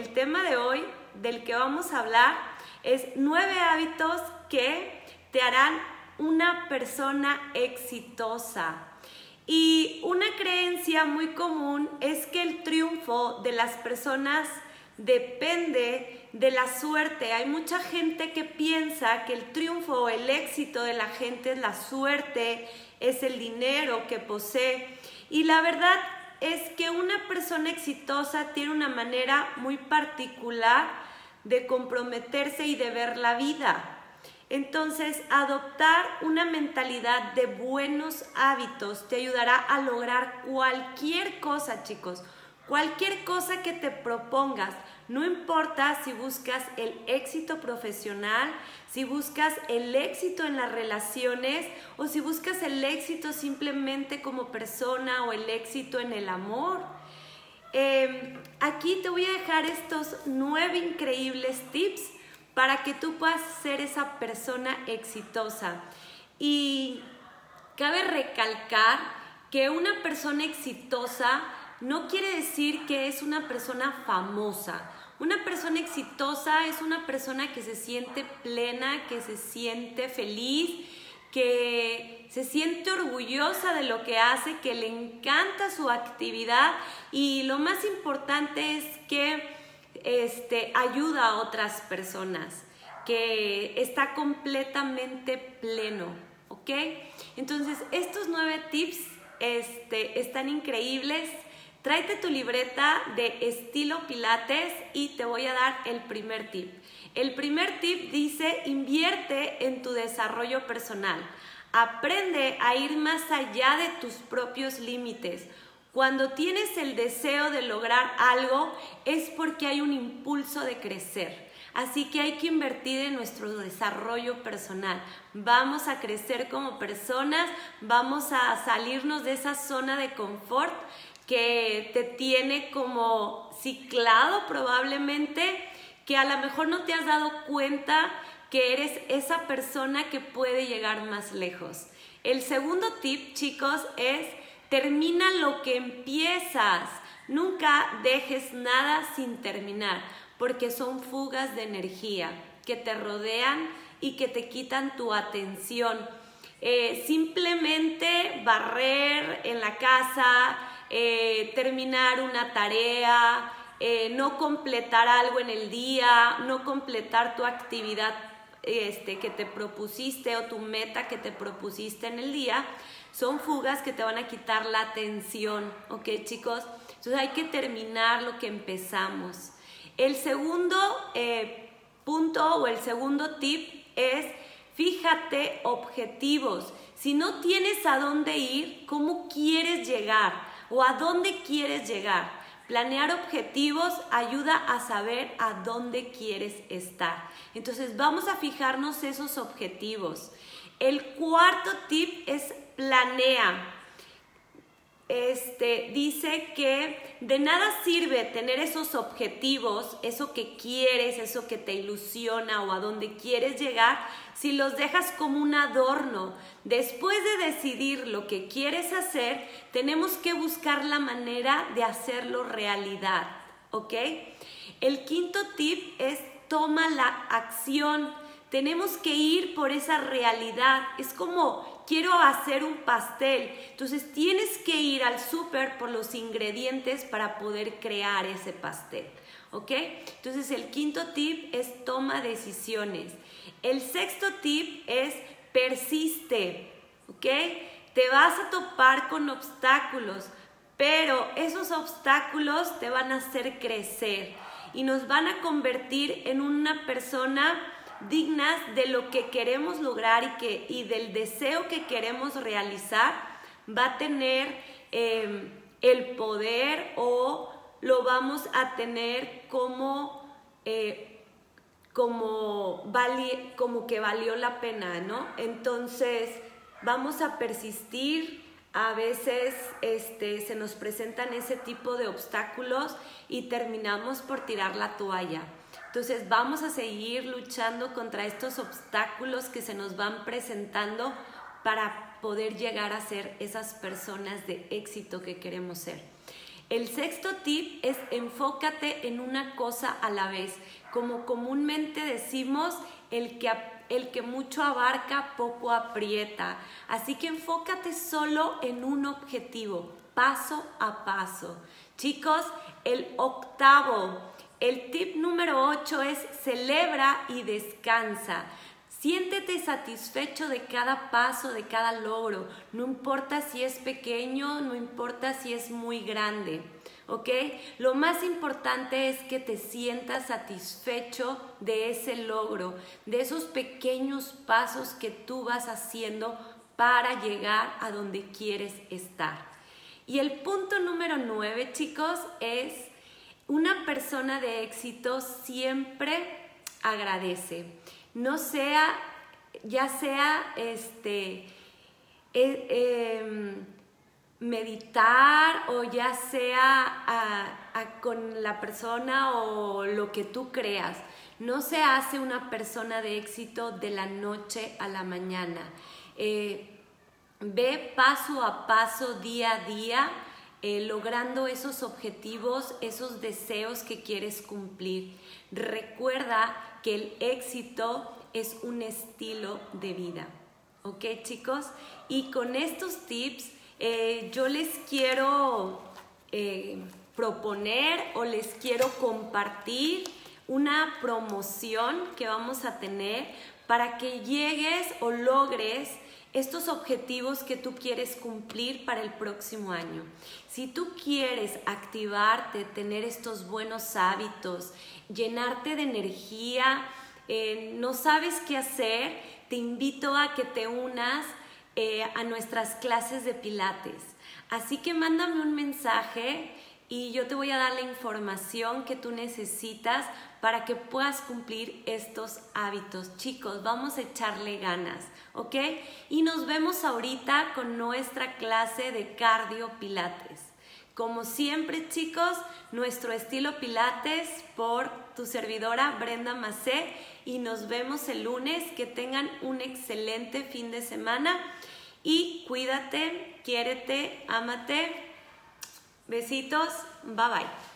El tema de hoy del que vamos a hablar es nueve hábitos que te harán una persona exitosa. Y una creencia muy común es que el triunfo de las personas depende de la suerte. Hay mucha gente que piensa que el triunfo o el éxito de la gente es la suerte, es el dinero que posee. Y la verdad es que una persona exitosa tiene una manera muy particular de comprometerse y de ver la vida. Entonces, adoptar una mentalidad de buenos hábitos te ayudará a lograr cualquier cosa, chicos. Cualquier cosa que te propongas, no importa si buscas el éxito profesional, si buscas el éxito en las relaciones o si buscas el éxito simplemente como persona o el éxito en el amor. Em, aquí te voy a dejar estos nueve increíbles tips para que tú puedas ser esa persona exitosa. Y cabe recalcar que una persona exitosa no quiere decir que es una persona famosa. Una persona exitosa es una persona que se siente plena, que se siente feliz, que se siente orgullosa de lo que hace, que le encanta su actividad y lo más importante es que este, ayuda a otras personas, que está completamente pleno, ¿ok? Entonces, estos nueve tips este, están increíbles Tráete tu libreta de estilo Pilates y te voy a dar el primer tip. El primer tip dice invierte en tu desarrollo personal. Aprende a ir más allá de tus propios límites. Cuando tienes el deseo de lograr algo es porque hay un impulso de crecer. Así que hay que invertir en nuestro desarrollo personal. Vamos a crecer como personas, vamos a salirnos de esa zona de confort que te tiene como ciclado probablemente, que a lo mejor no te has dado cuenta que eres esa persona que puede llegar más lejos. El segundo tip, chicos, es termina lo que empiezas. Nunca dejes nada sin terminar, porque son fugas de energía que te rodean y que te quitan tu atención. Eh, simplemente barrer en la casa, eh, terminar una tarea, eh, no completar algo en el día, no completar tu actividad este, que te propusiste o tu meta que te propusiste en el día, son fugas que te van a quitar la atención, ¿ok chicos? Entonces hay que terminar lo que empezamos. El segundo eh, punto o el segundo tip es fíjate objetivos. Si no tienes a dónde ir, ¿cómo quieres llegar? O a dónde quieres llegar. Planear objetivos ayuda a saber a dónde quieres estar. Entonces vamos a fijarnos esos objetivos. El cuarto tip es planea este, dice que de nada sirve tener esos objetivos, eso que quieres, eso que te ilusiona o a donde quieres llegar, si los dejas como un adorno. Después de decidir lo que quieres hacer, tenemos que buscar la manera de hacerlo realidad, ¿ok? El quinto tip es toma la acción. Tenemos que ir por esa realidad. Es como quiero hacer un pastel. Entonces tienes que ir al súper por los ingredientes para poder crear ese pastel. ¿Ok? Entonces el quinto tip es toma decisiones. El sexto tip es persiste. ¿Ok? Te vas a topar con obstáculos, pero esos obstáculos te van a hacer crecer y nos van a convertir en una persona dignas de lo que queremos lograr y, que, y del deseo que queremos realizar, va a tener em, el poder o lo vamos a tener como, eh, como, como que valió la pena, ¿no? Entonces, vamos a persistir. A veces este, se nos presentan ese tipo de obstáculos y terminamos por tirar la toalla. Entonces vamos a seguir luchando contra estos obstáculos que se nos van presentando para poder llegar a ser esas personas de éxito que queremos ser. El sexto tip es enfócate en una cosa a la vez. Como comúnmente decimos, el que, el que mucho abarca, poco aprieta. Así que enfócate solo en un objetivo, paso a paso. Chicos, el octavo, el tip número 8 es celebra y descansa. Siéntete satisfecho de cada paso, de cada logro. No importa si es pequeño, no importa si es muy grande. ¿Ok? Lo más importante es que te sientas satisfecho de ese logro, de esos pequeños pasos que tú vas haciendo para llegar a donde quieres estar. Y el punto número nueve, chicos, es una persona de éxito siempre agradece no sea, ya sea este, e, em, meditar o ya sea con la persona o lo que tú creas. No se hace una persona de éxito de la noche a la mañana. Eh, ve paso a paso, día a día, eh, logrando esos objetivos, esos deseos que quieres cumplir. Recuerda que el éxito es un estilo de vida. ¿Ok chicos? Y con estos tips eh, yo les quiero eh, proponer o les quiero compartir una promoción que vamos a tener para que llegues o logres estos objetivos que tú quieres cumplir para el próximo año. Si tú quieres activarte, tener estos buenos hábitos, llenarte de energía, eh, no sabes qué hacer, te invito a que te unas eh, a nuestras clases de pilates. Así que mándame un mensaje y yo te voy a dar la información que tú necesitas para que puedas cumplir estos hábitos. Chicos, vamos a echarle ganas, ¿ok? Y nos vemos ahorita con nuestra clase de cardio pilates. Como siempre, chicos, nuestro estilo Pilates por tu servidora Brenda Macé y nos vemos el lunes. Que tengan un excelente fin de semana y cuídate, quiérete, ámate. Besitos, bye bye.